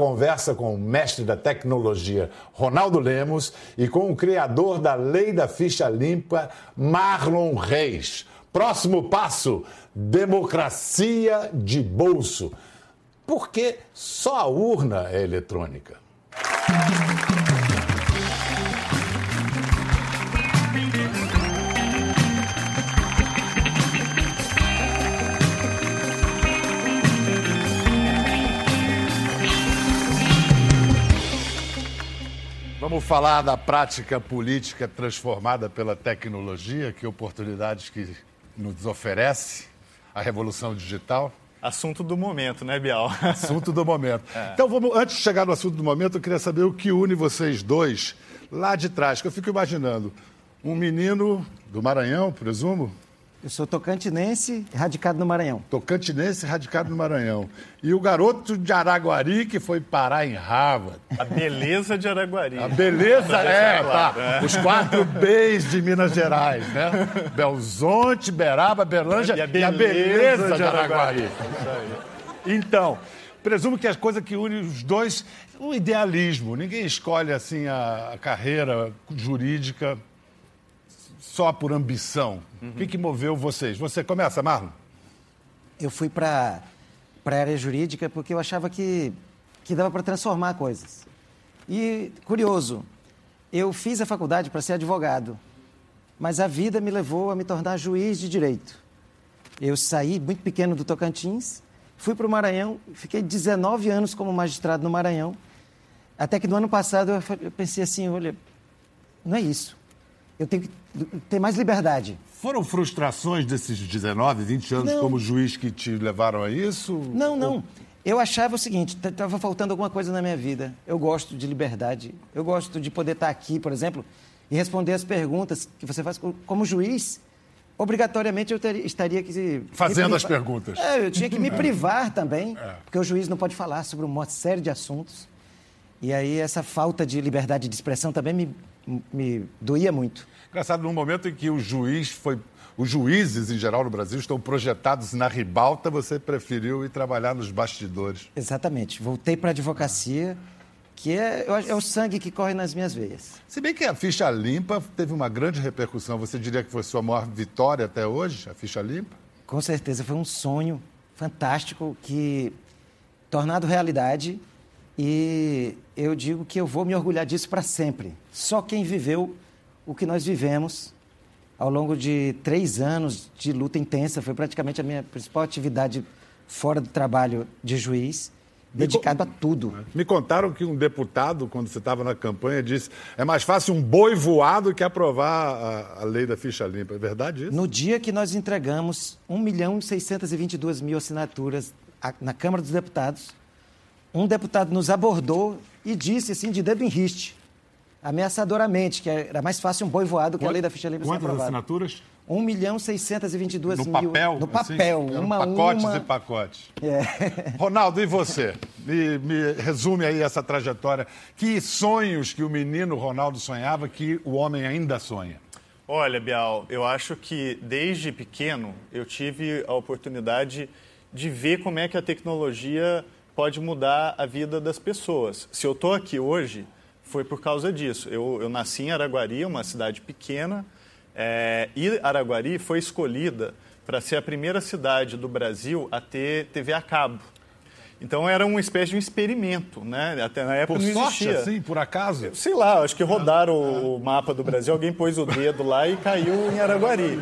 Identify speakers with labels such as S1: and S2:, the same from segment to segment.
S1: conversa com o mestre da tecnologia, Ronaldo Lemos, e com o criador da lei da ficha limpa, Marlon Reis. Próximo passo: democracia de bolso. Porque só a urna é eletrônica. Vamos falar da prática política transformada pela tecnologia, que oportunidades que nos oferece a revolução digital.
S2: Assunto do momento, né, Bial?
S1: Assunto do momento. É. Então, vamos, antes de chegar no assunto do momento, eu queria saber o que une vocês dois lá de trás, que eu fico imaginando. Um menino do Maranhão, presumo,
S3: eu sou tocantinense, radicado no Maranhão.
S1: Tocantinense, radicado no Maranhão. E o garoto de Araguari que foi parar em Harvard.
S2: A beleza de Araguari.
S1: A beleza, é, tá. É. Os quatro Bs de Minas Gerais, né? Belzonte, Beraba, Berlândia e a beleza, e a beleza de Araguari. Então, presumo que as coisas que unem os dois, o idealismo. Ninguém escolhe assim a, a carreira jurídica só por ambição? Uhum. O que, que moveu vocês? Você começa, Marlon?
S3: Eu fui para a área jurídica porque eu achava que, que dava para transformar coisas. E, curioso, eu fiz a faculdade para ser advogado, mas a vida me levou a me tornar juiz de direito. Eu saí muito pequeno do Tocantins, fui para o Maranhão, fiquei 19 anos como magistrado no Maranhão, até que no ano passado eu pensei assim, olha, não é isso eu tenho que ter mais liberdade.
S1: Foram frustrações desses 19, 20 anos não. como juiz que te levaram a isso?
S3: Não, não. Ou... Eu achava o seguinte, estava faltando alguma coisa na minha vida. Eu gosto de liberdade. Eu gosto de poder estar aqui, por exemplo, e responder as perguntas que você faz como juiz. Obrigatoriamente eu teria, estaria que...
S1: Fazendo as perguntas.
S3: É, eu tinha que me privar também, é. porque o juiz não pode falar sobre uma série de assuntos. E aí essa falta de liberdade de expressão também me, me doía muito.
S1: Engraçado, num momento em que o juiz foi. Os juízes, em geral, no Brasil, estão projetados na ribalta, você preferiu ir trabalhar nos bastidores.
S3: Exatamente. Voltei para a advocacia, que é, é o sangue que corre nas minhas veias.
S1: Se bem que a ficha limpa teve uma grande repercussão, você diria que foi sua maior vitória até hoje, a ficha limpa?
S3: Com certeza, foi um sonho fantástico que, tornado realidade, e eu digo que eu vou me orgulhar disso para sempre. Só quem viveu o que nós vivemos ao longo de três anos de luta intensa. Foi praticamente a minha principal atividade fora do trabalho de juiz, dedicado a tudo.
S1: Me contaram que um deputado, quando você estava na campanha, disse é mais fácil um boi voado que aprovar a, a lei da ficha limpa. É verdade isso?
S3: No dia que nós entregamos 1 milhão e 622 mil assinaturas na Câmara dos Deputados, um deputado nos abordou e disse assim, de dedo em riste, ameaçadoramente, que era mais fácil um boi voado que a lei da ficha limpa
S1: Quantas assinaturas?
S3: 1 milhão 622
S1: no
S3: mil.
S1: Papel,
S3: no papel?
S1: Assim, uma pacotes uma... e pacotes. É. Ronaldo, e você? Me, me, resume aí essa trajetória. Que sonhos que o menino Ronaldo sonhava que o homem ainda sonha?
S2: Olha, Bial, eu acho que desde pequeno eu tive a oportunidade de ver como é que a tecnologia pode mudar a vida das pessoas. Se eu estou aqui hoje foi por causa disso. Eu, eu nasci em Araguari, uma cidade pequena, é, e Araguari foi escolhida para ser a primeira cidade do Brasil a ter TV a cabo. Então era uma espécie de um experimento, né? Até na época
S1: por
S2: não
S1: existia. Sorte, assim, por acaso?
S2: Sei lá, acho que rodaram o mapa do Brasil, alguém pôs o dedo lá e caiu em Araguari.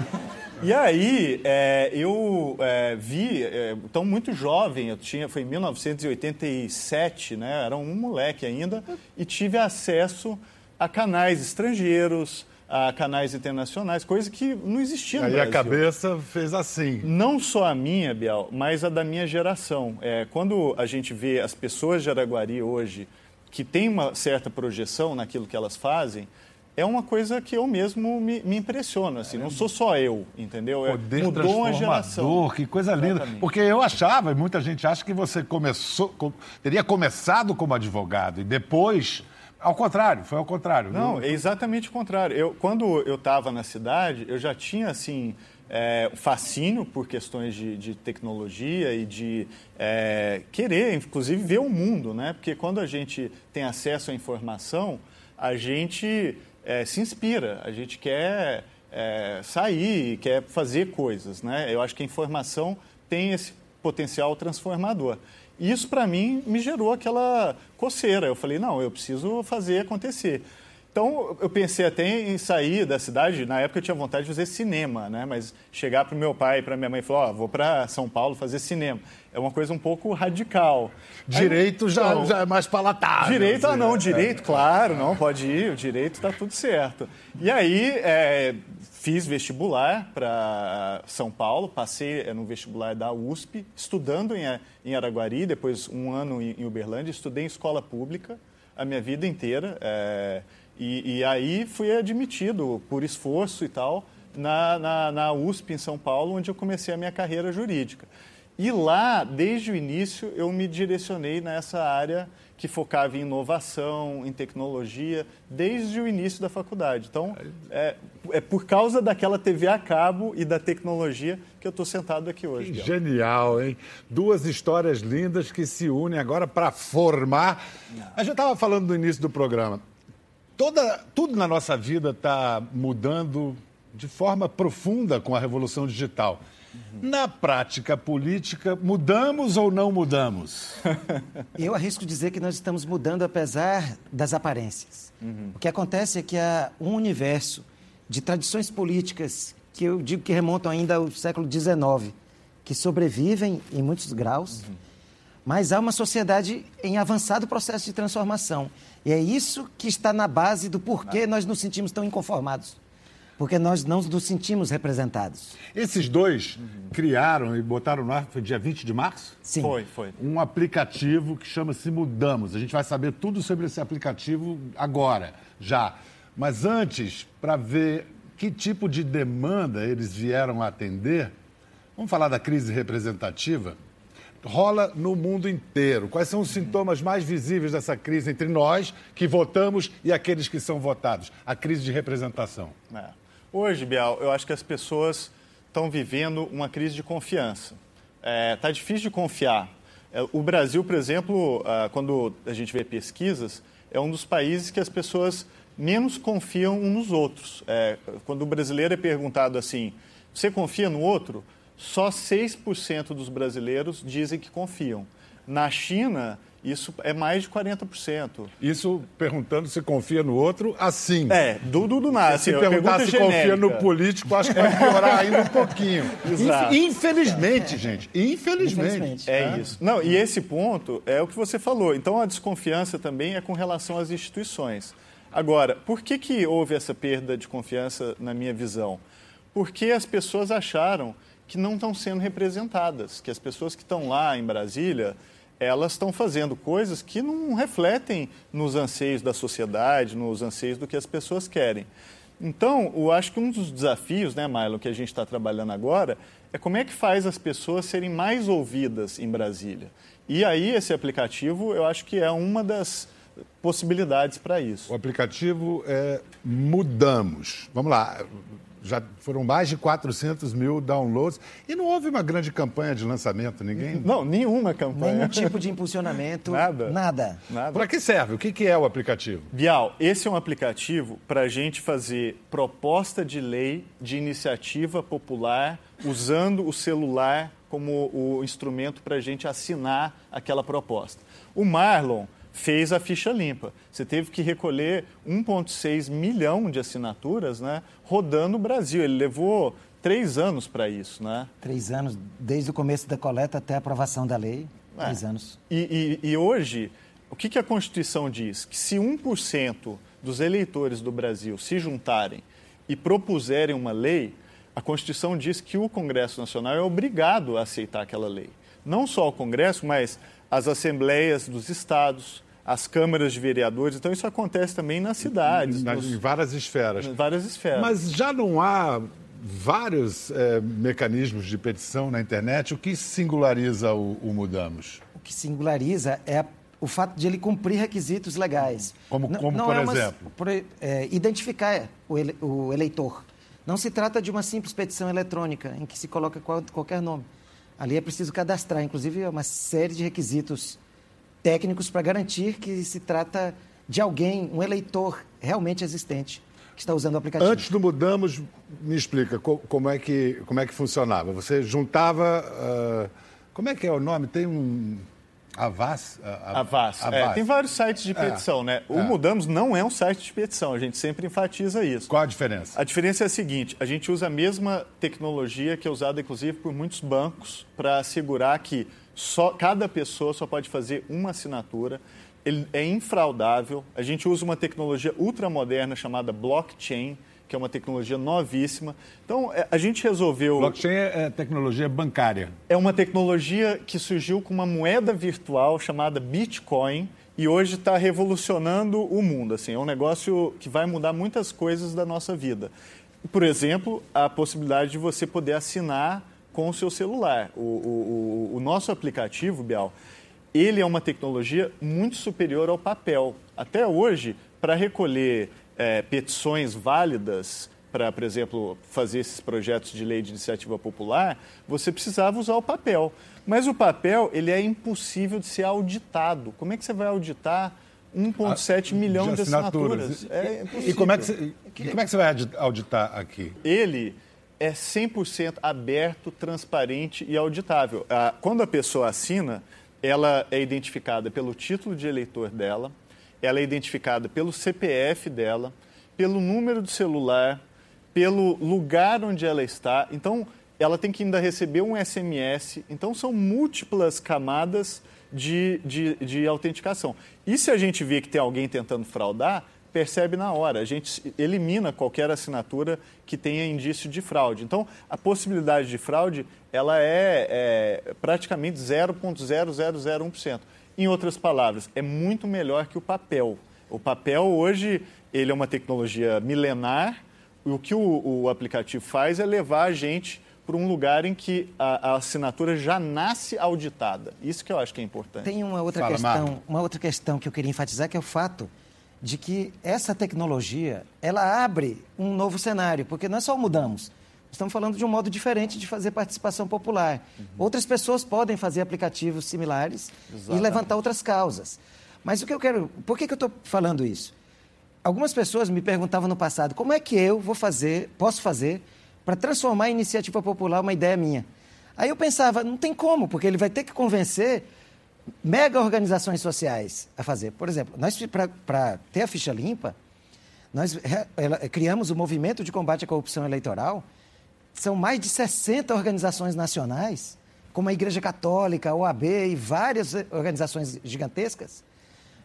S2: E aí, é, eu é, vi, é, tão muito jovem, eu tinha, foi em 1987, né? Era um moleque ainda, e tive acesso a canais estrangeiros, a canais internacionais, coisa que não existia no
S1: aí
S2: Brasil.
S1: a cabeça fez assim.
S2: Não só a minha, Biel, mas a da minha geração. É, quando a gente vê as pessoas de Araguari hoje, que têm uma certa projeção naquilo que elas fazem, é uma coisa que eu mesmo me, me impressiono, assim, não sou só eu, entendeu?
S1: É, Poder Mudou uma geração. Que coisa linda. Exatamente. Porque eu achava, e muita gente acha que você começou, teria começado como advogado e depois... Ao contrário, foi ao contrário.
S2: Não, é exatamente o contrário. Eu, quando eu estava na cidade, eu já tinha, assim, é, fascínio por questões de, de tecnologia e de é, querer, inclusive, ver o mundo, né? Porque quando a gente tem acesso à informação, a gente é, se inspira, a gente quer é, sair, quer fazer coisas, né? Eu acho que a informação tem esse potencial transformador. Isso, para mim, me gerou aquela coceira. Eu falei, não, eu preciso fazer acontecer. Então, eu pensei até em sair da cidade. Na época, eu tinha vontade de fazer cinema, né? Mas chegar para o meu pai e para minha mãe e falar: Ó, oh, vou para São Paulo fazer cinema. É uma coisa um pouco radical.
S1: Direito Aí, já, então, já, é mais palatável.
S2: Direito, ah, não, direito, claro, não, pode ir, o direito está tudo certo. E aí, é, fiz vestibular para São Paulo, passei é, no vestibular da USP, estudando em, em Araguari, depois um ano em, em Uberlândia, estudei em escola pública a minha vida inteira. É, e, e, aí fui admitido por esforço e tal na, na, na, USP em São Paulo, onde eu comecei a minha carreira jurídica. E lá, desde o início, eu me direcionei nessa área que focava em inovação, em tecnologia, desde o início da faculdade. Então, é, é por causa daquela TV a cabo e da tecnologia que eu estou sentado aqui hoje.
S1: Que genial, hein? Duas histórias lindas que se unem agora para formar. A gente estava falando no início do programa toda, tudo na nossa vida está mudando de forma profunda com a revolução digital. Uhum. Na prática política, mudamos ou não mudamos?
S3: Eu arrisco dizer que nós estamos mudando apesar das aparências. Uhum. O que acontece é que há um universo de tradições políticas que eu digo que remontam ainda ao século XIX, que sobrevivem em muitos graus, uhum. Mas há uma sociedade em avançado processo de transformação. E é isso que está na base do porquê nós nos sentimos tão inconformados. Porque nós não nos sentimos representados.
S1: Esses dois uhum. criaram e botaram no ar, foi dia 20 de março?
S3: Sim.
S2: Foi, foi.
S1: Um aplicativo que chama-se Mudamos. A gente vai saber tudo sobre esse aplicativo agora, já. Mas antes, para ver que tipo de demanda eles vieram atender, vamos falar da crise representativa rola no mundo inteiro. Quais são os sintomas mais visíveis dessa crise entre nós, que votamos, e aqueles que são votados? A crise de representação.
S2: É. Hoje, Bial, eu acho que as pessoas estão vivendo uma crise de confiança. Está é, tá difícil de confiar. É, o Brasil, por exemplo, ah, quando a gente vê pesquisas, é um dos países que as pessoas menos confiam uns nos outros. É, quando o brasileiro é perguntado assim, você confia no outro? Só 6% dos brasileiros dizem que confiam. Na China, isso é mais de 40%.
S1: Isso perguntando se confia no outro, assim.
S2: É, do, do, do nada.
S1: Se assim, perguntar se genérica. confia no político, acho que vai piorar ainda um pouquinho. Exato. Infelizmente, gente. Infelizmente. Infelizmente.
S2: É, é isso. Não, e esse ponto é o que você falou. Então, a desconfiança também é com relação às instituições. Agora, por que, que houve essa perda de confiança, na minha visão? Porque as pessoas acharam que não estão sendo representadas, que as pessoas que estão lá em Brasília, elas estão fazendo coisas que não refletem nos anseios da sociedade, nos anseios do que as pessoas querem. Então, eu acho que um dos desafios, né, Milo, que a gente está trabalhando agora, é como é que faz as pessoas serem mais ouvidas em Brasília. E aí, esse aplicativo, eu acho que é uma das possibilidades para isso.
S1: O aplicativo é Mudamos. Vamos lá, já foram mais de 400 mil downloads e não houve uma grande campanha de lançamento, ninguém...
S2: Não, nenhuma campanha.
S3: Nenhum tipo de impulsionamento,
S2: nada.
S3: Nada.
S1: nada. Para que serve? O que é o aplicativo?
S2: Bial, esse é um aplicativo para a gente fazer proposta de lei de iniciativa popular usando o celular como o instrumento para a gente assinar aquela proposta. O Marlon fez a ficha limpa. Você teve que recolher 1,6 milhão de assinaturas né, rodando o Brasil. Ele levou três anos para isso. Né?
S3: Três anos, desde o começo da coleta até a aprovação da lei. É. Três anos.
S2: E, e, e hoje, o que, que a Constituição diz? Que se 1% dos eleitores do Brasil se juntarem e propuserem uma lei, a Constituição diz que o Congresso Nacional é obrigado a aceitar aquela lei. Não só o Congresso, mas as assembleias dos estados, as câmaras de vereadores. Então, isso acontece também nas cidades.
S1: Nas,
S2: nos,
S1: em várias esferas.
S2: Em várias esferas.
S1: Mas já não há vários é, mecanismos de petição na internet. O que singulariza o, o Mudamos?
S3: O que singulariza é o fato de ele cumprir requisitos legais.
S1: Como, como não, por é exemplo?
S3: Uma, por, é, identificar o, ele, o eleitor. Não se trata de uma simples petição eletrônica em que se coloca qualquer nome. Ali é preciso cadastrar, inclusive, uma série de requisitos técnicos para garantir que se trata de alguém, um eleitor realmente existente que está usando o aplicativo.
S1: Antes do Mudamos, me explica como é que, como é que funcionava. Você juntava. Uh, como é que é o nome? Tem um. Avaz?
S2: Avaz. É, tem vários sites de é. petição, é, né? O é. Mudamos não é um site de petição, a gente sempre enfatiza isso.
S1: Qual a diferença?
S2: A diferença é a seguinte: a gente usa a mesma tecnologia que é usada, inclusive, por muitos bancos para assegurar que só, cada pessoa só pode fazer uma assinatura. Ele é infraudável. A gente usa uma tecnologia ultramoderna chamada blockchain que é uma tecnologia novíssima. Então, é, a gente resolveu.
S1: Blockchain é, é tecnologia bancária.
S2: É uma tecnologia que surgiu com uma moeda virtual chamada Bitcoin e hoje está revolucionando o mundo. Assim, é um negócio que vai mudar muitas coisas da nossa vida. Por exemplo, a possibilidade de você poder assinar com o seu celular. O, o, o, nosso aplicativo, Bial, ele é uma tecnologia muito superior ao papel. Até hoje, para recolher é, petições válidas para, por exemplo, fazer esses projetos de lei de iniciativa popular, você precisava usar o papel. Mas o papel, ele é impossível de ser auditado. Como é que você vai auditar 1,7 milhão de assinaturas?
S1: De assinaturas. É e como é, que você, como é que você vai auditar aqui?
S2: Ele é 100% aberto, transparente e auditável. Ah, quando a pessoa assina, ela é identificada pelo título de eleitor dela, ela é identificada pelo CPF dela, pelo número do celular, pelo lugar onde ela está. Então, ela tem que ainda receber um SMS. Então, são múltiplas camadas de, de, de autenticação. E se a gente vê que tem alguém tentando fraudar, percebe na hora. A gente elimina qualquer assinatura que tenha indício de fraude. Então, a possibilidade de fraude ela é, é praticamente 0,0001%. Em outras palavras, é muito melhor que o papel. O papel hoje ele é uma tecnologia milenar. E o que o, o aplicativo faz é levar a gente para um lugar em que a, a, assinatura já nasce auditada. Isso que eu acho que é importante.
S3: Tem uma outra Fala, questão, uma outra questão que eu queria enfatizar que é o fato de que essa tecnologia ela abre um novo cenário, porque nós só mudamos. Estamos falando de um modo diferente de fazer participação popular. Uhum. Outras pessoas podem fazer aplicativos similares Exatamente. e levantar outras causas. Mas o que eu quero. Por que, que eu estou falando isso? Algumas pessoas me perguntavam no passado como é que eu vou fazer, posso fazer, para transformar a iniciativa popular uma ideia minha. Aí eu pensava, não tem como, porque ele vai ter que convencer mega organizações sociais a fazer. Por exemplo, nós para ter a ficha limpa, nós criamos o movimento de combate à corrupção eleitoral são mais de 60 organizações nacionais, como a Igreja Católica, a OAB e várias organizações gigantescas,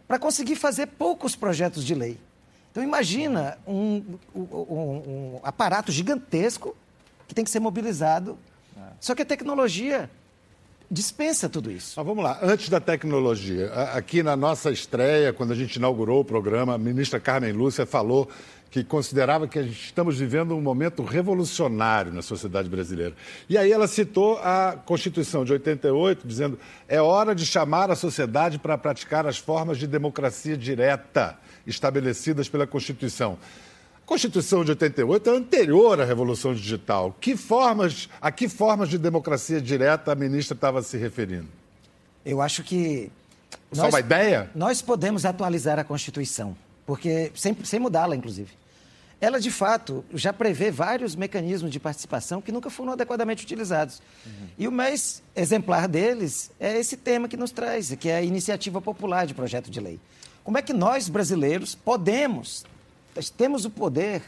S3: para conseguir fazer poucos projetos de lei. Então, imagina um, um, um, aparato gigantesco que tem que ser mobilizado. Só que a tecnologia dispensa tudo isso.
S1: Mas vamos lá, antes da tecnologia, aqui na nossa estreia, quando a gente inaugurou o programa, a ministra Carmen Lúcia falou que considerava que estamos vivendo um momento revolucionário na sociedade brasileira. E aí ela citou a Constituição de 88, dizendo é hora de chamar a sociedade para praticar as formas de democracia direta estabelecidas pela Constituição. A Constituição de 88 é anterior à Revolução Digital. Que formas, a que formas de democracia direta a ministra estava se referindo?
S3: Eu acho que.
S1: Só nós, uma ideia?
S3: Nós podemos atualizar a Constituição, porque sem, sem mudá-la, inclusive ela de fato já prevê vários mecanismos de participação que nunca foram adequadamente utilizados. Uhum. E o mais exemplar deles é esse tema que nos traz, que é a iniciativa popular de projeto de lei. Como é que nós, brasileiros, podemos, temos o poder,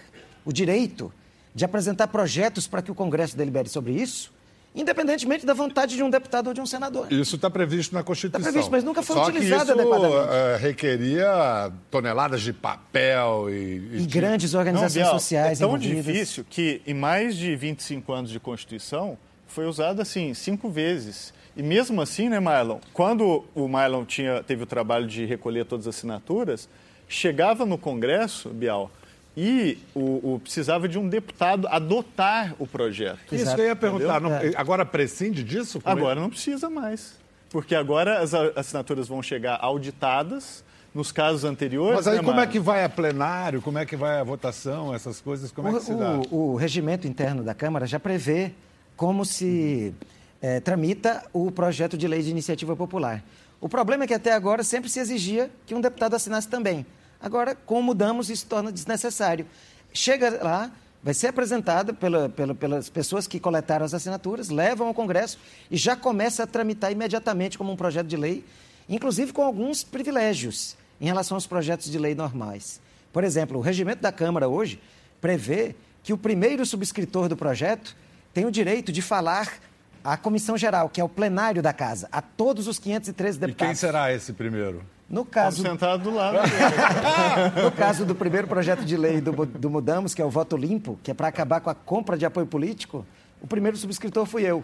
S3: o direito de apresentar projetos para que o Congresso delibere sobre isso? independentemente da vontade de um deputado ou de um senador.
S1: Isso está previsto na Constituição.
S3: Está previsto, mas nunca foi
S1: Só
S3: utilizado
S1: que isso,
S3: adequadamente.
S1: Uh, requeria toneladas de papel e...
S3: E, e grandes organizações Não, Biel, sociais
S2: É tão
S3: envolvidas.
S2: difícil que, em mais de 25 anos de Constituição, foi usado, assim, cinco vezes. E mesmo assim, né, Marlon, quando o Marlon tinha, teve o trabalho de recolher todas as assinaturas, chegava no Congresso, Bial, e o, o, precisava de um deputado adotar o projeto.
S1: Isso eu ia perguntar. Não, é. agora prescinde disso?
S2: Agora não precisa mais. porque agora as assinaturas vão chegar auditadas nos casos anteriores.
S1: Mas aí
S2: né,
S1: como é que vai a plenário, como é que vai a votação, essas coisas, como é que se dá?
S3: O, o regimento interno da Câmara já prevê como se eh, tramita o projeto de lei de iniciativa popular. O problema é que até agora sempre se exigia que um deputado assinasse também. Agora, como mudamos, isso torna desnecessário. Chega lá, vai ser apresentada pela, pela, pelas pessoas que coletaram as assinaturas, levam ao Congresso e já começa a tramitar imediatamente como um projeto de lei, inclusive com alguns privilégios em relação aos projetos de lei normais. Por exemplo, o regimento da Câmara hoje prevê que o primeiro subscritor do projeto tem o direito de falar à Comissão Geral, que é o plenário da Casa, a todos os 513
S1: E
S3: deputados.
S1: quem será esse primeiro?
S3: No
S2: Estamos
S3: caso,
S2: sentados do lado dele.
S3: no caso do primeiro projeto de lei do, do Mudamos, que é o voto limpo, que é para acabar com a compra de apoio político, o primeiro subscritor fui eu.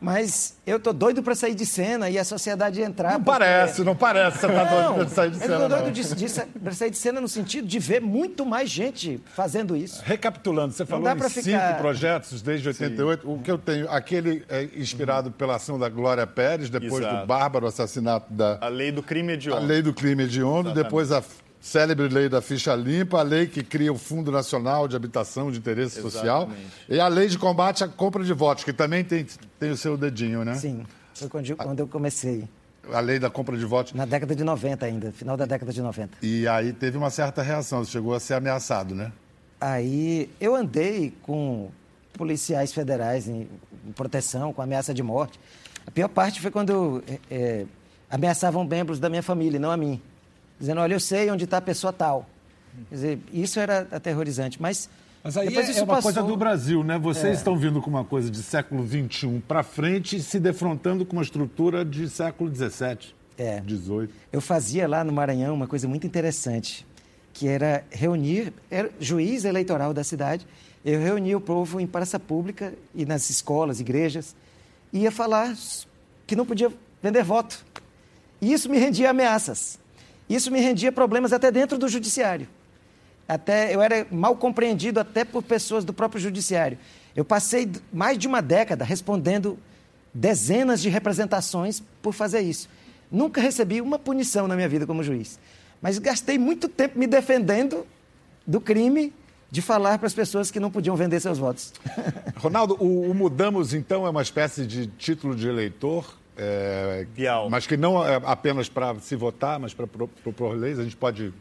S3: Mas eu tô doido para sair de cena e a sociedade entrar.
S1: Não
S3: porque-
S1: parece, não parece que você está
S3: Não,
S1: doido de sair de
S3: eu
S1: cena.
S3: tô doido
S1: não.
S3: de, de pra sair de cena no sentido de ver muito mais gente fazendo isso.
S1: Recapitulando, você falou
S3: dá
S1: em cinco
S3: ficar-
S1: projetos desde 88. O que eu tenho, aquele é inspirado pela ação da Glória Pérez, depois
S2: Exato.
S1: do bárbaro assassinato da
S2: A lei do crime
S1: a
S2: hediondo.
S1: lei do crime hediondo, depois a célebre lei da ficha limpa, a lei que cria o Fundo Nacional de Habitação de Interesse Social
S2: Exatamente.
S1: e a lei de combate à compra de votos, que também tem, tem o seu dedinho, né?
S3: Sim, foi quando eu- quando eu comecei,
S1: A lei da compra de votos.
S3: na década de 90 ainda, final da década de 90.
S1: E aí teve uma certa reação, você chegou a ser ameaçado, né?
S3: Aí eu andei com policiais federais em, proteção, com ameaça de morte. A pior parte foi quando é, ameaçavam membros da minha família, não a mim. Dizendo, olha, eu sei onde está a pessoa tal. Quer dizer, isso era aterrorizante, mas...
S1: Mas aí
S3: depois
S1: é,
S3: isso
S1: é uma
S3: passou.
S1: coisa do Brasil, né? Vocês estão vindo com uma coisa de século XXI para frente e se defrontando com uma estrutura de século XVII,
S3: É.
S1: XVIII.
S3: Eu fazia lá no Maranhão uma coisa muito interessante, que era reunir, era juiz eleitoral da cidade, eu reunia o povo em praça pública e nas escolas, igrejas, e ia falar que não podia vender voto. E isso me rendia ameaças. Isso me rendia problemas até dentro do judiciário. Até eu era mal compreendido até por pessoas do próprio judiciário. Eu passei mais de uma década respondendo dezenas de representações por fazer isso. Nunca recebi uma punição na minha vida como juiz, mas gastei muito tempo me defendendo do crime de falar para as pessoas que não podiam vender seus votos.
S1: Ronaldo, o, o Mudamos, então, é uma espécie de título de eleitor, é, mas que não é apenas para se votar, mas para pro- propor leis. A gente pode.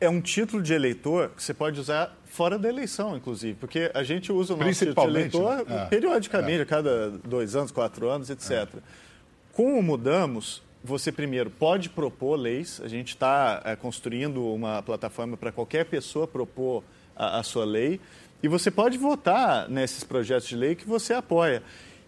S2: É um título de eleitor que você pode usar fora da eleição, inclusive, porque a gente usa o nosso título de eleitor
S1: né? É.
S2: periodicamente, a cada dois anos, quatro anos, etc. Com o Mudamos, você primeiro pode propor leis, a gente está construindo uma plataforma para qualquer pessoa propor a, a sua lei, e você pode votar nesses projetos de lei que você apoia.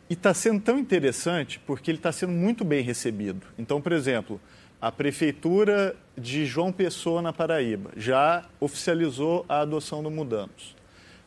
S2: E está sendo tão interessante porque ele está sendo muito bem recebido. Então, por exemplo, a Prefeitura de João Pessoa, na Paraíba, já oficializou a adoção do Mudamos.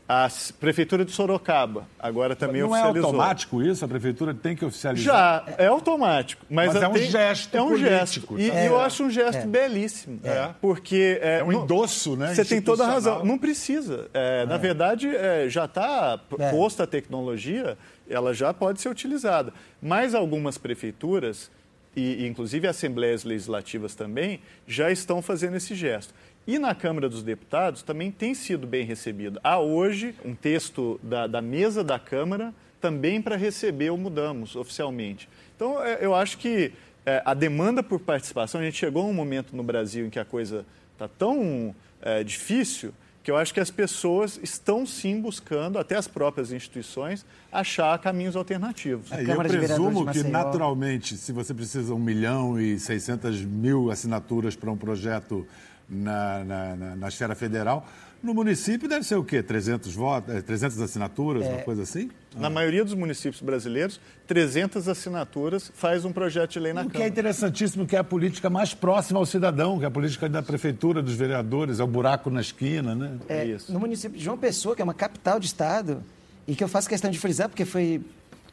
S2: A Prefeitura de Sorocaba agora também
S1: não é
S2: oficializou.
S1: automático isso? A prefeitura tem que oficializar?
S2: Já, é automático. Mas,
S1: Mas é um
S2: tem-
S1: gesto
S2: É um gesto.
S1: político,
S2: E,
S1: tá?
S2: e eu acho um gesto belíssimo.
S1: É.
S2: Porque... É,
S1: É um
S2: não-
S1: endosso, né,
S2: Você tem toda a razão. Não precisa. É, Na verdade, é, já está
S3: É.
S2: posta a tecnologia, ela já pode ser utilizada. Mas algumas prefeituras, e e inclusive assembleias legislativas também, já estão fazendo esse gesto. E na Câmara dos Deputados também tem sido bem recebido. Há hoje um texto da, da mesa da Câmara também para receber o Mudamos oficialmente. Então, é, eu acho que é, a demanda por participação, a gente chegou a um momento no Brasil em que a coisa está tão é, difícil que eu acho que as pessoas estão sim buscando, até as próprias instituições, achar caminhos alternativos.
S1: É, e eu presumo que,
S3: Maceió.
S1: naturalmente, se você precisa um milhão e 600 mil assinaturas para um projeto na, na, na- na esfera federal, no município deve ser o quê? 300, votos, eh, 300 assinaturas,
S3: É.
S1: uma coisa assim?
S2: Na maioria dos municípios brasileiros, 300 assinaturas faz um projeto de lei na
S1: O que é
S2: Câmara.
S1: interessantíssimo, que é a política mais próxima ao cidadão, que é a política da prefeitura, dos vereadores, é o buraco na esquina, né?
S3: É,
S2: Isso.
S3: No município de João Pessoa, que é uma capital de estado, e que eu faço questão de frisar, porque foi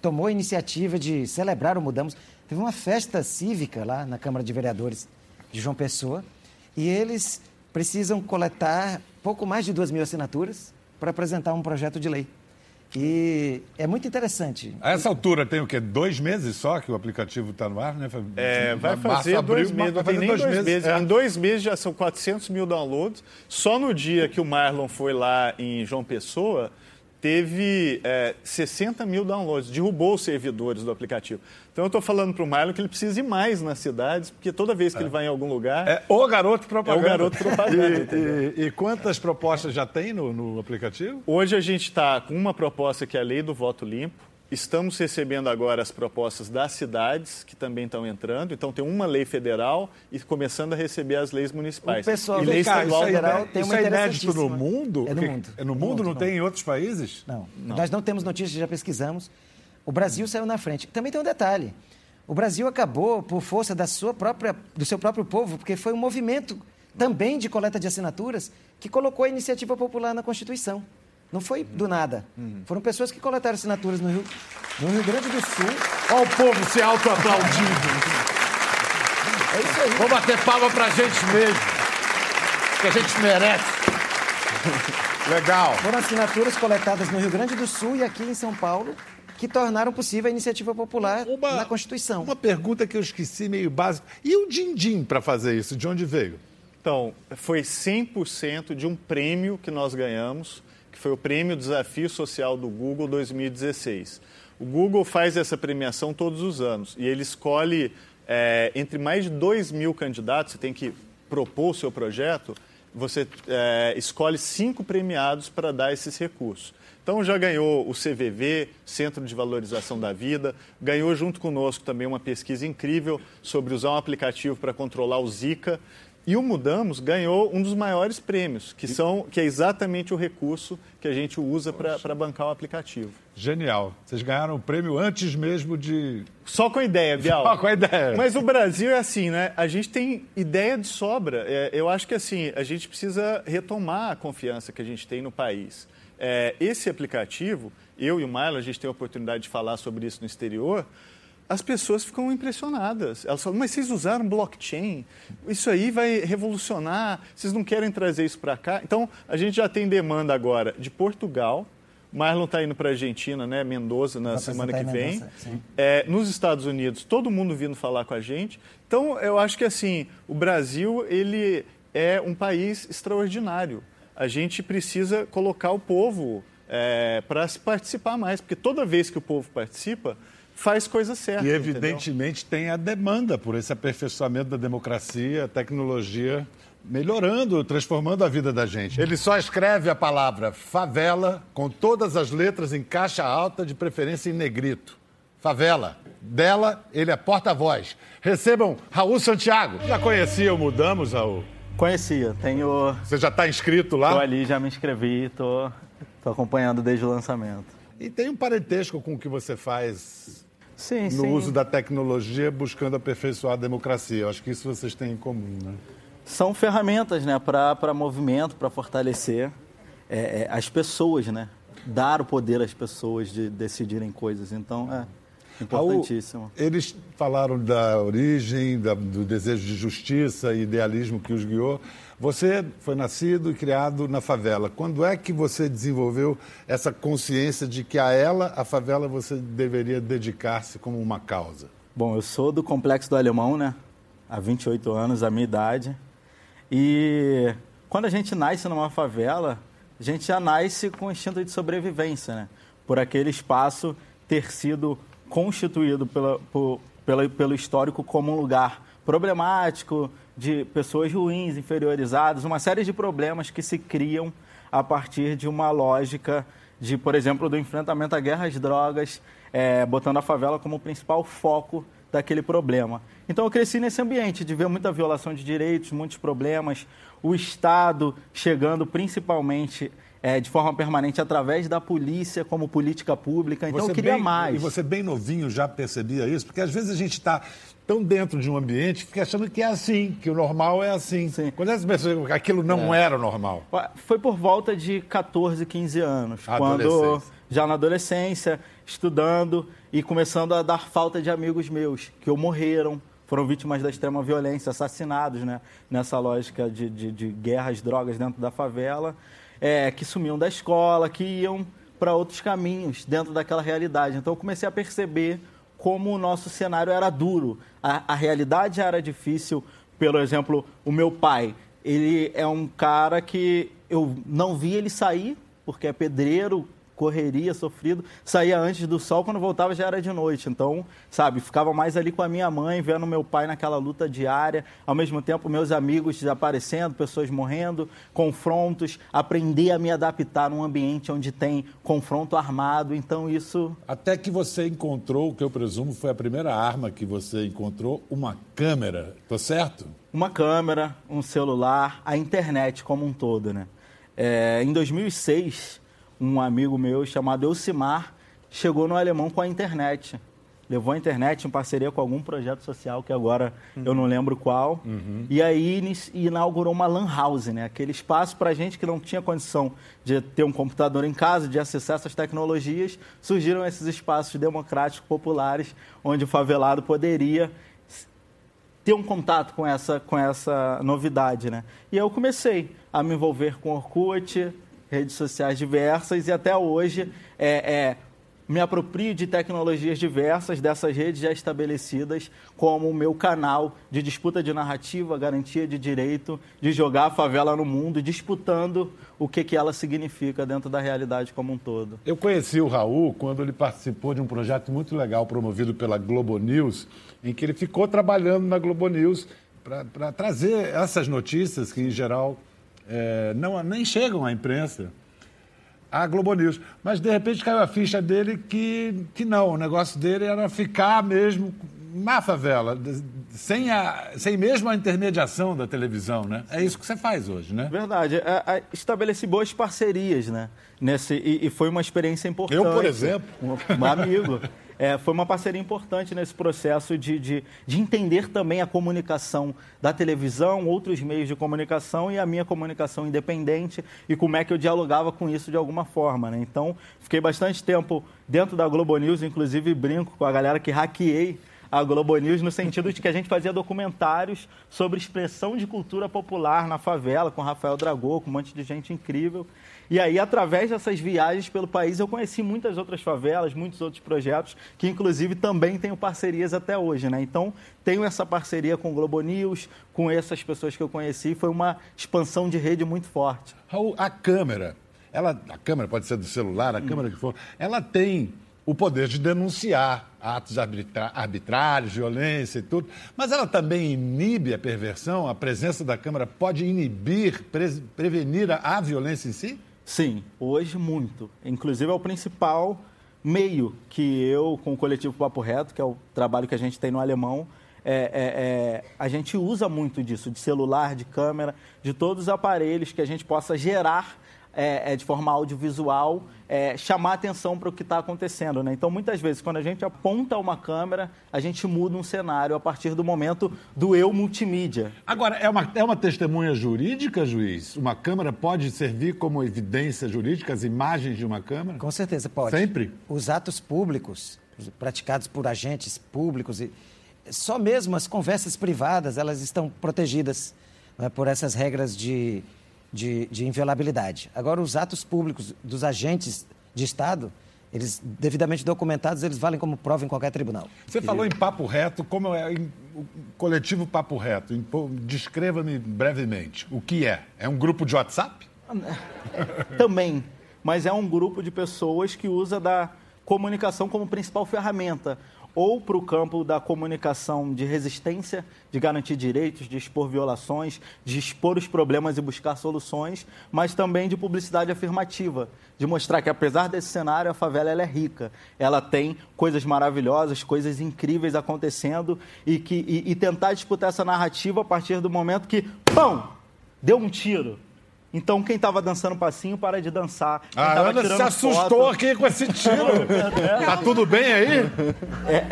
S3: tomou a iniciativa de celebrar o Mudamos. Teve uma festa cívica lá na Câmara de Vereadores de João Pessoa, e eles precisam coletar pouco mais de duas mil assinaturas para apresentar um projeto de lei. E é muito interessante.
S1: A essa altura tem o quê? Dois meses só que o aplicativo está no ar, né?
S2: É, vai fazer Março, dois meses, não tem nem dois, dois meses. meses. É. Em dois meses já são 400 mil downloads. Só no dia que o Marlon foi lá em João Pessoa, teve é, 60 mil downloads, derrubou os servidores do aplicativo. Então eu estou falando para o Marlon que ele precisa ir mais nas cidades, porque toda vez que é. ele vai em algum lugar.
S1: É o garoto propaganda.
S2: É o garoto propaganda.
S1: e, e, e, quantas propostas já tem no, no aplicativo?
S2: Hoje a gente está com uma proposta que é a lei do voto limpo. Estamos recebendo agora as propostas das cidades, que também estão entrando. Então, tem uma lei federal e começando a receber as leis municipais.
S3: O pessoal
S1: e
S3: lei estadual é federal tem uma
S1: Isso é inédito no mundo?
S3: É no mundo.
S1: É no mundo, não tem em outros países?
S3: Não. não. Nós não temos notícias, já pesquisamos. O Brasil saiu na frente. Também tem um detalhe. O Brasil acabou por força da sua própria, do seu próprio povo, porque foi um movimento também de coleta de assinaturas que colocou a iniciativa popular na Constituição. Não foi do nada. Uhum. Foram pessoas que coletaram assinaturas no Rio, no Rio Grande do Sul.
S1: Olha o povo se autoaplaudindo. É isso aí. Vou bater palma pra gente mesmo. Que a gente merece. Legal.
S3: Foram assinaturas coletadas no Rio Grande do Sul e aqui em São Paulo que tornaram possível a iniciativa popular uma, na Constituição.
S1: Uma pergunta que eu esqueci meio básica. E o din-din para fazer isso? De onde veio?
S2: Então, foi 100% de um prêmio que nós ganhamos foi o Prêmio Desafio Social do Google 2016. O Google faz essa premiação todos os anos e ele escolhe é, entre mais de 2 mil candidatos, você tem que propor o seu projeto, você é, escolhe cinco premiados para dar esses recursos. Então já ganhou o CVV, Centro de Valorização da Vida, ganhou junto conosco também uma pesquisa incrível sobre usar um aplicativo para controlar o Zika. E o Mudamos ganhou um dos maiores prêmios, que, são, que é exatamente o recurso que a gente usa para bancar o aplicativo.
S1: Genial. Vocês ganharam o prêmio antes mesmo de.
S2: Só com a ideia, Bial.
S1: Só com a ideia.
S2: Mas o Brasil é assim, né? A gente tem ideia de sobra. É, eu acho que assim, a gente precisa retomar a confiança que a gente tem no país. É, esse aplicativo, eu e o Marlon, a gente tem a oportunidade de falar sobre isso no exterior as pessoas ficam impressionadas. Elas falam, mas vocês usaram blockchain? Isso aí vai revolucionar, vocês não querem trazer isso para cá? Então, a gente já tem demanda agora de Portugal, Marlon está indo para a Argentina, né? Mendoza, na semana que vem. é, nos Estados Unidos, todo mundo vindo falar com a gente. Então, eu acho que assim, o Brasil ele é um país extraordinário. A gente precisa colocar o povo é, para participar mais, porque toda vez que o povo participa, faz coisa certa.
S1: E, evidentemente, entendeu? tem a demanda por esse aperfeiçoamento da democracia, a tecnologia melhorando, transformando a vida da gente. Ele só escreve a palavra favela com todas as letras em caixa alta, de preferência em negrito. Favela. Dela, ele é porta-voz. Recebam Raul Santiago. Já conhecia o Mudamos, Raul?
S4: Conhecia, tenho.
S1: Você já está inscrito lá?
S4: Estou ali, já me inscrevi, estou acompanhando desde o lançamento.
S1: E tem um parentesco com o que você faz
S4: sim,
S1: no
S4: sim.
S1: uso da tecnologia buscando aperfeiçoar a democracia. Eu acho que isso vocês têm em comum, né?
S4: São ferramentas né, para movimento, para fortalecer é, é, as pessoas, né? Dar o poder às pessoas de decidirem coisas. Então, é importantíssimo. Raul,
S1: eles falaram da origem, da, do desejo de justiça e idealismo que os guiou. Você foi nascido e criado na favela. Quando é que você desenvolveu essa consciência de que a ela, a favela, você deveria dedicar-se como uma causa?
S4: Bom, eu sou do Complexo do Alemão, né? Há 28 anos, a minha idade. E quando a gente nasce numa favela, a gente já nasce com o instinto de sobrevivência, né? Por aquele espaço ter sido constituído pela, por, pela, pelo histórico como um lugar problemático, de pessoas ruins, inferiorizadas, uma série de problemas que se criam a partir de uma lógica de, por exemplo, do enfrentamento à guerra às drogas, é, botando a favela como principal foco daquele problema. Então eu cresci nesse ambiente de ver muita violação de direitos, muitos problemas, o Estado chegando principalmente é, de forma permanente através da polícia como política pública. Então
S1: você
S4: eu queria
S1: bem,
S4: mais.
S1: E você bem novinho já percebia isso? Porque às vezes a gente está tão dentro de um ambiente que fica achando que é assim, que o normal é assim. Sim. Quando as pessoas aquilo não é. era normal?
S4: Foi por volta de 14, 15 anos. Quando já na adolescência, estudando e começando a dar falta de amigos meus que ou morreram, foram vítimas da extrema violência, assassinados né, nessa lógica de, de, de guerras, drogas dentro da favela é, que sumiam da escola, que iam para outros caminhos dentro daquela realidade. Então eu comecei a perceber como o nosso cenário era duro, a, a realidade era difícil. Por exemplo, o meu pai, ele é um cara que eu não vi ele sair, porque é pedreiro, correria, sofrido. Saía antes do sol, quando voltava já era de noite. Então, sabe, ficava mais ali com a minha mãe, vendo meu pai naquela luta diária. Ao mesmo tempo, meus amigos desaparecendo, pessoas morrendo, confrontos. Aprender a me adaptar num ambiente onde tem confronto armado. Então, isso.
S1: Até que você encontrou, o que eu presumo foi a primeira arma que você encontrou, uma câmera. Tô certo?
S4: Uma câmera, um celular, a internet como um todo, né? É, em 2006 um amigo meu chamado Elcimar chegou no alemão com a internet. Levou a internet em parceria com algum projeto social que agora uhum. eu não lembro qual. Uhum. E aí inaugurou uma lan house, né? Aquele espaço para gente que não tinha condição de ter um computador em casa, de acessar essas tecnologias. Surgiram esses espaços democráticos populares onde o favelado poderia ter um contato com essa, com essa novidade, né? E eu comecei a me envolver com Orkut, redes sociais diversas e até hoje é, é, me aproprio de tecnologias diversas dessas redes já estabelecidas como o meu canal de disputa de narrativa, garantia de direito, de jogar a favela no mundo, disputando o que, que ela significa dentro da realidade como um todo.
S1: Eu conheci o Raul quando ele participou de um projeto muito legal promovido pela Globo News, em que ele ficou trabalhando na Globo News para trazer essas notícias que, em geral, é, não, nem chegam à imprensa, à Globo News. Mas, de repente, caiu a ficha dele que, que não, o negócio dele era ficar mesmo na favela, sem, a, sem mesmo a intermediação da televisão, né? É isso que você faz hoje, né?
S4: Verdade. É, é, estabeleci boas parcerias, né? Nesse, e, e, foi uma experiência importante.
S1: Eu, por exemplo.
S4: Um, um amigo. é, foi uma parceria importante nesse processo de, de, de, entender também a comunicação da televisão, outros meios de comunicação e a minha comunicação independente e como é que eu dialogava com isso de alguma forma. Né? Então, fiquei bastante tempo dentro da Globo News, inclusive brinco com a galera que hackeei a Globo News no sentido de que a gente fazia documentários sobre expressão de cultura popular na favela, com Rafael Dragô, com um monte de gente incrível. E aí, através dessas viagens pelo país, eu conheci muitas outras favelas, muitos outros projetos, que inclusive também tenho parcerias até hoje, né? Então, tenho essa parceria com o Globo News, com essas pessoas que eu conheci, foi uma expansão de rede muito forte.
S1: Raul, a câmera, ela, a câmera pode ser do celular, a hum. câmera que for, ela tem o poder de denunciar atos arbitrários, violência e tudo, mas ela também inibe a perversão? A presença da Câmara pode inibir, pre prevenir a, a violência em si?
S4: Sim, hoje muito. Inclusive é o principal meio que eu, com o coletivo Papo Reto, que é o trabalho que a gente tem no alemão, é, é, é, a gente usa muito disso, de celular, de câmera, de todos os aparelhos que a gente possa gerar é, é, de forma audiovisual, é, chamar atenção para o que está acontecendo. Né? Então, muitas vezes, quando a gente aponta uma câmera, a gente muda um cenário a partir do momento do eu multimídia.
S1: Agora, é uma, é uma testemunha jurídica, juiz? Uma câmera pode servir como evidência jurídica, as imagens de uma câmera?
S3: Com certeza pode.
S1: Sempre?
S3: Os atos públicos, praticados por agentes públicos, e só mesmo as conversas privadas, elas estão protegidas né, por essas regras de de, de inviolabilidade. Agora, os atos públicos dos agentes de Estado, eles devidamente documentados, eles valem como prova em qualquer tribunal.
S1: Você falou em papo reto, como é o coletivo papo reto? Descreva-me brevemente. O que é? É um grupo de WhatsApp?
S4: Também, mas é um grupo de pessoas que usa da comunicação como principal ferramenta ou para o campo da comunicação de resistência, de garantir direitos, de expor violações, de expor os problemas e buscar soluções, mas também de publicidade afirmativa, de mostrar que apesar desse cenário, a favela é rica, ela tem coisas maravilhosas, coisas incríveis acontecendo e, que, e, e tentar disputar essa narrativa a partir do momento que, pão, deu um tiro então, quem estava dançando passinho, para de dançar. Quem
S1: a Ana se assustou foto... aqui com esse tiro. É. Tá tudo bem aí? É,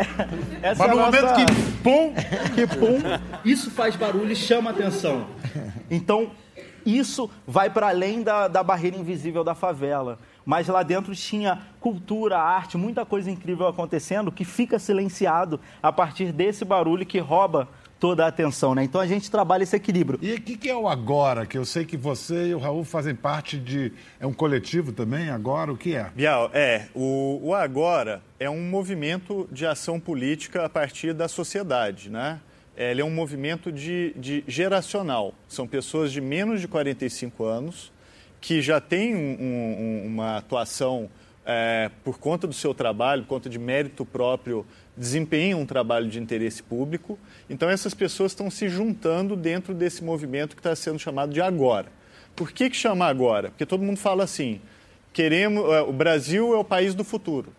S1: Mas é no momento nossa... que pum...
S4: Que pum, isso faz barulho e chama atenção. Então, isso vai para além da, da barreira invisível da favela. Mas lá dentro tinha cultura, arte, muita coisa incrível acontecendo que fica silenciado a partir desse barulho que rouba toda a atenção, né? Então a gente trabalha esse equilíbrio.
S1: E o que, que, é o Agora? Que eu sei que você e o Raul fazem parte de. É um coletivo também, Agora? O que é?
S2: Bial, é. O, o Agora é um movimento de ação política a partir da sociedade, né? Ele é um movimento de, de geracional. São pessoas de menos de 45 anos que já têm um, um, uma atuação é, por conta do seu trabalho, por conta de mérito próprio, desempenham um trabalho de interesse público. Então, essas pessoas estão se juntando dentro desse movimento que está sendo chamado de agora. Por que, que chama agora? Porque todo mundo fala assim: queremos, é, o Brasil é o país do futuro.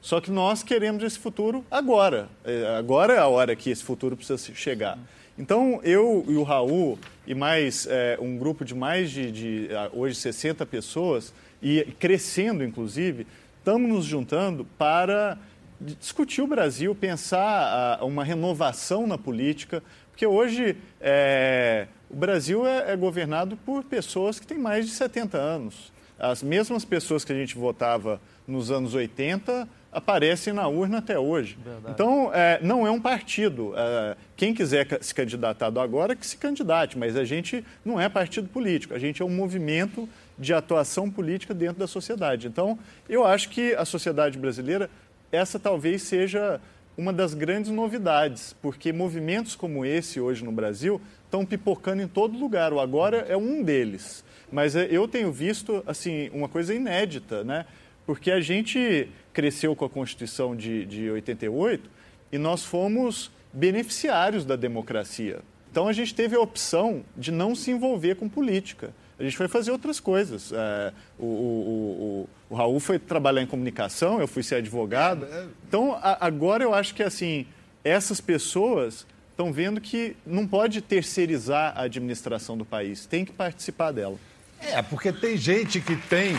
S2: Só que nós queremos esse futuro agora. É, agora é a hora que esse futuro precisa chegar. Então, eu e o Raul, e mais é, um grupo de mais de, de, hoje 60 pessoas, e crescendo inclusive, estamos nos juntando para discutir o Brasil, pensar uma renovação na política, porque hoje é, o Brasil é, é, governado por pessoas que têm mais de 70 anos. As mesmas pessoas que a gente votava nos anos 80 aparecem na urna até hoje. Verdade. Então, é, não é um partido. É, quem quiser se candidatar agora, que se candidate, mas a gente não é partido político, a gente é um movimento de atuação política dentro da sociedade. Então, eu acho que a sociedade brasileira essa talvez seja uma das grandes novidades, porque movimentos como esse hoje no Brasil estão pipocando em todo lugar. O agora é um deles. Mas é, eu tenho visto assim uma coisa inédita, né? Porque a gente cresceu com a Constituição de, de 88 e nós fomos beneficiários da democracia. Então a gente teve a opção de não se envolver com política a gente foi fazer outras coisas. É, o, o, o, o, Raul foi trabalhar em comunicação, eu fui ser advogado. É. Então, a, agora eu acho que assim, essas pessoas estão vendo que não pode terceirizar a administração do país, tem que participar dela.
S1: É, porque tem gente que tem.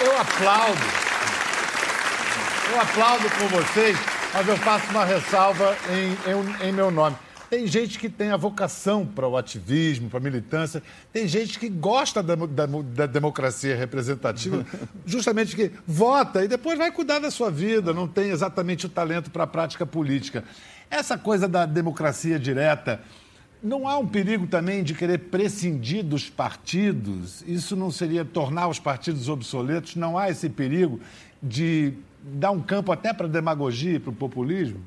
S1: Eu aplaudo. Eu aplaudo com vocês, mas eu faço uma ressalva em, em, em meu nome. Tem gente que tem a vocação para o ativismo, para a militância. Tem gente que gosta da, da, da, democracia representativa, justamente que vota e depois vai cuidar da sua vida, não tem exatamente o talento para a prática política. Essa coisa da democracia direta, não há um perigo também de querer prescindir dos partidos? Isso não seria tornar os partidos obsoletos? Não há esse perigo de dar um campo até para a demagogia e para o populismo?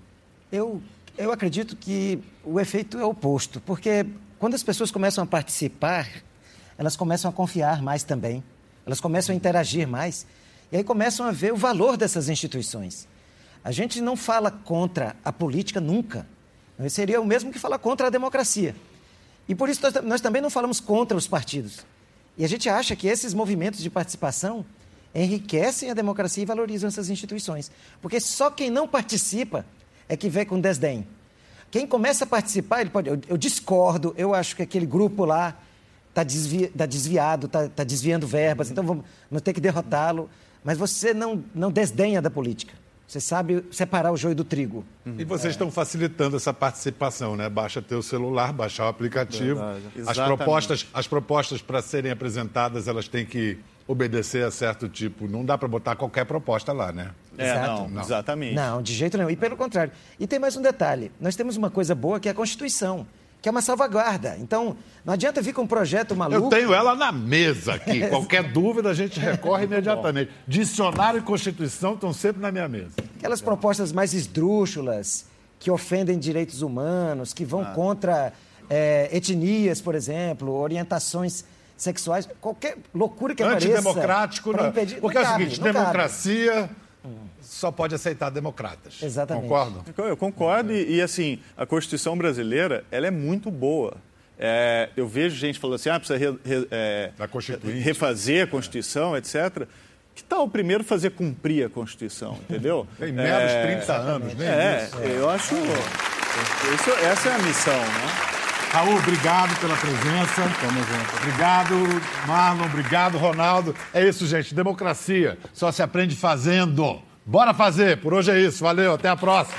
S3: Eu eu acredito que o efeito é oposto, porque quando as pessoas começam a participar, elas começam a confiar mais também, elas começam a interagir mais, e aí começam a ver o valor dessas instituições. A gente não fala contra a política nunca. Seria o mesmo que falar contra a democracia. E por isso nós, também não falamos contra os partidos. E a gente acha que esses movimentos de participação enriquecem a democracia e valorizam essas instituições. Porque só quem não participa é que vê com desdém. Quem começa a participar, ele pode. Eu, eu discordo, eu acho que aquele grupo lá está desvi, tá desviado, está tá desviando verbas, então vamos, vamos ter que derrotá-lo. Mas você não, não desdenha da política. Você sabe separar o joio do trigo.
S1: E vocês é. estão facilitando essa participação, né? Baixa teu celular, baixar o aplicativo. As propostas, as propostas para serem apresentadas, elas têm que obedecer a certo tipo. Não dá para botar qualquer proposta lá, né?
S2: É, Exato. Não, não, exatamente.
S3: Não, de jeito nenhum. E pelo contrário. E tem mais um detalhe. Nós temos uma coisa boa que é a Constituição que é uma salvaguarda. Então, não adianta vir com um projeto maluco.
S1: Eu tenho ela na mesa aqui. Qualquer dúvida a gente recorre imediatamente. Dicionário e Constituição estão sempre na minha mesa.
S3: Aquelas propostas mais esdrúxulas, que ofendem direitos humanos, que vão ah. contra é, etnias, por exemplo, orientações sexuais, qualquer loucura que apareça...
S1: Antidemocrático, não. Impedir, Porque não é o seguinte, democracia... Só pode aceitar democratas.
S3: Exatamente.
S1: Concordo?
S2: Eu concordo e, e, assim, a Constituição brasileira, ela é muito boa. É, eu vejo gente falando assim, ah, precisa re, re, é, refazer a Constituição, etc. Que tal primeiro fazer cumprir a Constituição, entendeu?
S1: Tem meros é, 30 anos, né?
S2: É, eu acho... Isso, essa é a missão, né?
S1: Raul, obrigado pela presença. Tamo junto. Obrigado, Marlon. Obrigado, Ronaldo. É isso, gente. Democracia só se aprende fazendo. Bora fazer. Por hoje é isso. Valeu. Até a próxima.